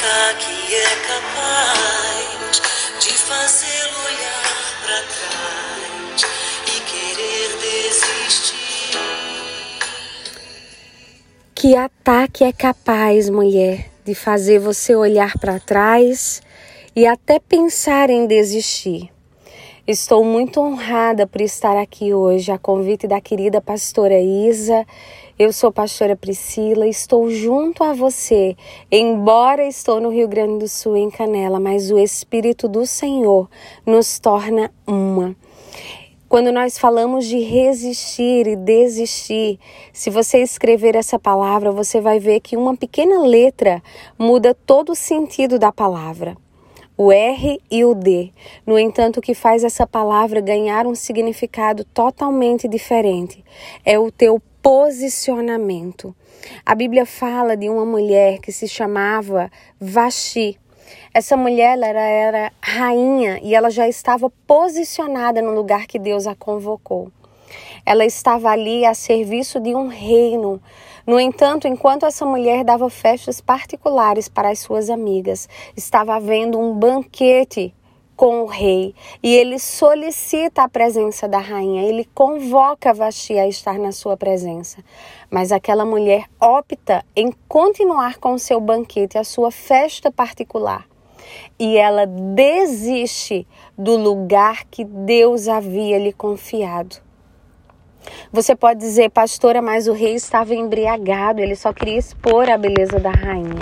ataque que é capaz de fazê-lo olhar para trás e querer desistir. Que ataque é capaz, mulher, de fazer você olhar para trás e até pensar em desistir. Estou muito honrada por estar aqui hoje, a convite da querida pastora Isa. Eu sou pastora Priscila, estou junto a você, embora estou no Rio Grande do Sul, em Canela, mas o Espírito do Senhor nos torna uma. Quando nós falamos de resistir e desistir, se você escrever essa palavra, você vai ver que uma pequena letra muda todo o sentido da palavra o R e o D. No entanto, o que faz essa palavra ganhar um significado totalmente diferente é o teu posicionamento. A Bíblia fala de uma mulher que se chamava Vashi. Essa mulher ela era rainha e ela já estava posicionada no lugar que Deus a convocou. Ela estava ali a serviço de um reino no entanto, enquanto essa mulher dava festas particulares para as suas amigas, estava havendo um banquete com o rei e ele solicita a presença da rainha, ele convoca Vasti a estar na sua presença. Mas aquela mulher opta em continuar com o seu banquete, a sua festa particular. E ela desiste do lugar que Deus havia lhe confiado. Você pode dizer, pastora, mas o rei estava embriagado, ele só queria expor a beleza da rainha.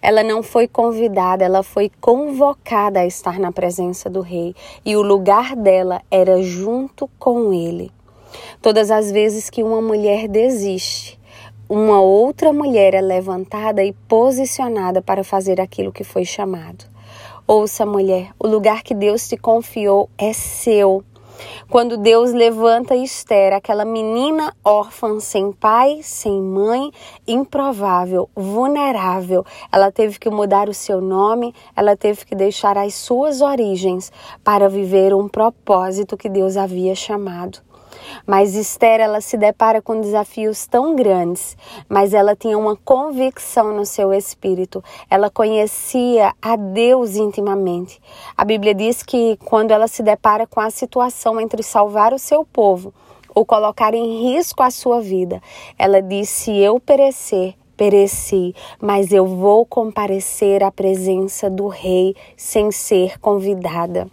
Ela não foi convidada, ela foi convocada a estar na presença do rei e o lugar dela era junto com ele. Todas as vezes que uma mulher desiste, uma outra mulher é levantada e posicionada para fazer aquilo que foi chamado. Ouça, mulher, o lugar que Deus te confiou é seu. Quando Deus levanta Esther, aquela menina órfã, sem pai, sem mãe, improvável, vulnerável, ela teve que mudar o seu nome, ela teve que deixar as suas origens para viver um propósito que Deus havia chamado. Mas Esther, ela se depara com desafios tão grandes, mas ela tinha uma convicção no seu espírito. Ela conhecia a Deus intimamente. A Bíblia diz que quando ela se depara com a situação entre salvar o seu povo ou colocar em risco a sua vida, ela diz: se eu perecer, pereci, mas eu vou comparecer à presença do rei sem ser convidada.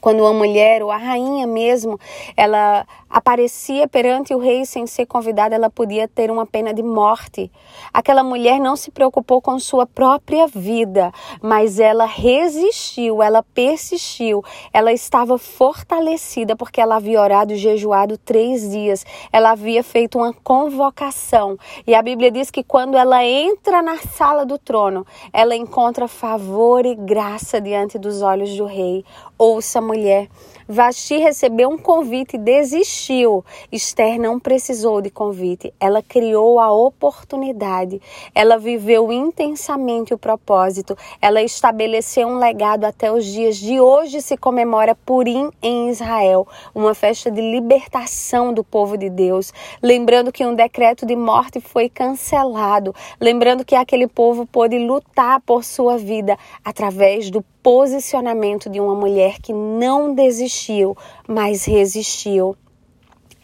Quando uma mulher, ou a rainha mesmo, ela aparecia perante o rei sem ser convidada, ela podia ter uma pena de morte. Aquela mulher não se preocupou com sua própria vida, mas ela resistiu, ela persistiu, ela estava fortalecida porque ela havia orado e jejuado três dias, ela havia feito uma convocação. E a Bíblia diz que quando ela entra na sala do trono, ela encontra favor e graça diante dos olhos do rei. Ouça, mulher, Vasti recebeu um convite e desistiu. Esther não precisou de convite, ela criou a oportunidade. Ela viveu intensamente o propósito. Ela estabeleceu um legado até os dias de hoje se comemora Purim em Israel, uma festa de libertação do povo de Deus, lembrando que um decreto de morte foi cancelado, lembrando que aquele povo pôde lutar por sua vida através do posicionamento de uma mulher que não desistiu, mas resistiu.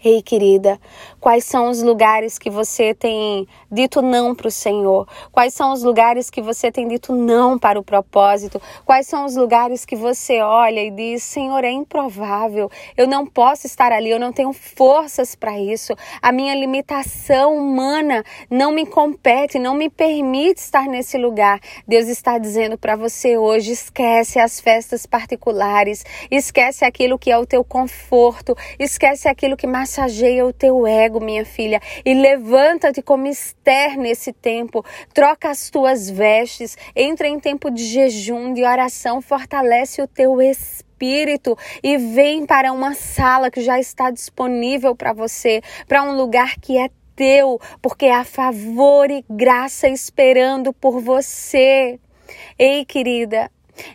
Ei, querida, quais são os lugares que você tem dito não para o Senhor? Quais são os lugares que você tem dito não para o propósito? Quais são os lugares que você olha e diz: Senhor, é improvável, eu não posso estar ali, eu não tenho forças para isso, a minha limitação humana não me compete, não me permite estar nesse lugar. Deus está dizendo para você hoje: esquece as festas particulares, esquece aquilo que é o teu conforto, esquece aquilo que massageia o teu ego, minha filha, e levanta-te como Esther nesse tempo. Troca as tuas vestes, entra em tempo de jejum, de oração, fortalece o teu espírito e vem para uma sala que já está disponível para você, para um lugar que é teu, porque há favor e graça esperando por você. Ei, querida,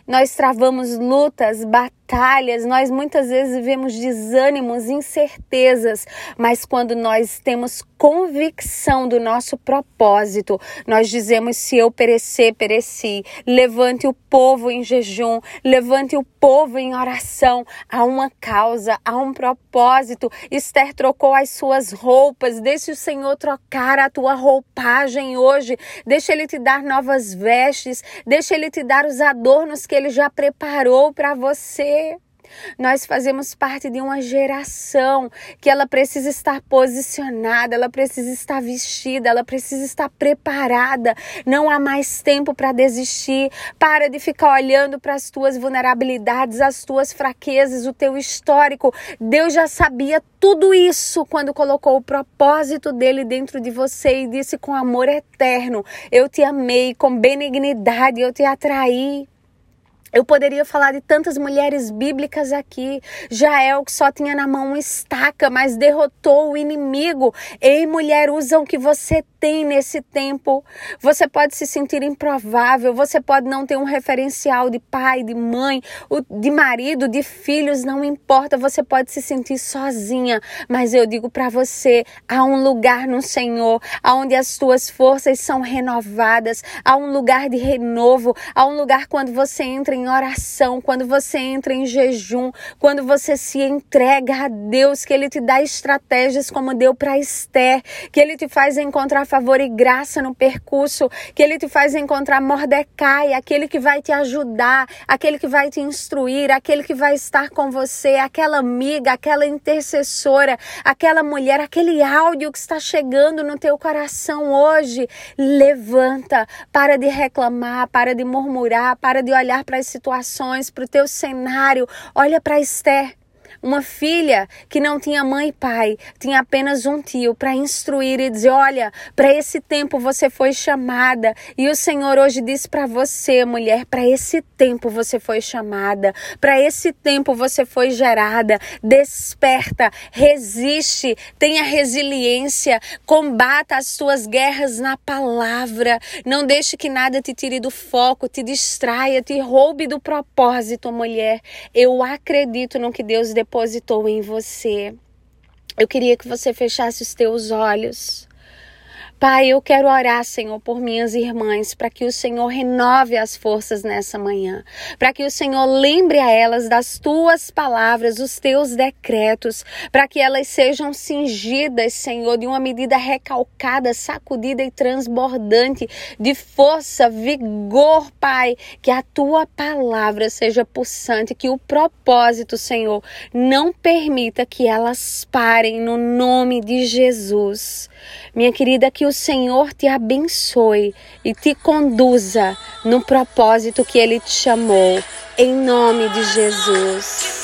nós travamos lutas, batalhas batalhas, nós muitas vezes vivemos desânimos, incertezas, mas quando nós temos convicção do nosso propósito, nós dizemos: se eu perecer, pereci. Levante o povo em jejum, levante o povo em oração. Há uma causa, há um propósito. Esther trocou as suas roupas, deixe o Senhor trocar a tua roupagem hoje, deixa Ele te dar novas vestes, deixa Ele te dar os adornos que Ele já preparou para você. Nós fazemos parte de uma geração que ela precisa estar posicionada, ela precisa estar vestida, ela precisa estar preparada. Não há mais tempo para desistir. Para de ficar olhando para as tuas vulnerabilidades, as tuas fraquezas, o teu histórico. Deus já sabia tudo isso quando colocou o propósito dele dentro de você e disse com amor eterno: Eu te amei, com benignidade eu te atraí. Eu poderia falar de tantas mulheres bíblicas aqui. Jael, que só tinha na mão uma estaca, mas derrotou o inimigo. Ei, mulher, usa o que você tem nesse tempo. Você pode se sentir improvável, você pode não ter um referencial de pai, de mãe, de marido, de filhos, não importa. Você pode se sentir sozinha, mas eu digo para você: há um lugar no Senhor onde as tuas forças são renovadas, há um lugar de renovo, há um lugar quando você entra em em oração, quando você entra em jejum, quando você se entrega a Deus, que Ele te dá estratégias como deu para Esther, que Ele te faz encontrar favor e graça no percurso, que Ele te faz encontrar Mordecai, aquele que vai te ajudar, aquele que vai te instruir, aquele que vai estar com você, aquela amiga, aquela intercessora, aquela mulher, aquele áudio que está chegando no teu coração hoje. Levanta, para de reclamar, para de murmurar, para de olhar para as situações, para o teu cenário. Olha para Esther. Uma filha que não tinha mãe e pai, tinha apenas um tio para instruir e dizer: Olha, para esse tempo você foi chamada. E o Senhor hoje diz para você, mulher: para esse tempo você foi chamada, para esse tempo você foi gerada. Desperta, resiste, tenha resiliência, combata as suas guerras na palavra. Não deixe que nada te tire do foco, te distraia, te roube do propósito, mulher. Eu acredito no que Deus depois depositou em você. Eu queria que você fechasse os teus olhos. Pai, eu quero orar, Senhor, por minhas irmãs, para que o Senhor renove as forças nessa manhã, para que o Senhor lembre a elas das tuas palavras, os teus decretos, para que elas sejam cingidas, Senhor, de uma medida recalcada, sacudida e transbordante de força, vigor, Pai, que a tua palavra seja pulsante, que o propósito, Senhor, não permita que elas parem no nome de Jesus. Minha querida, que o Senhor te abençoe e te conduza no propósito que Ele te chamou. Em nome de Jesus.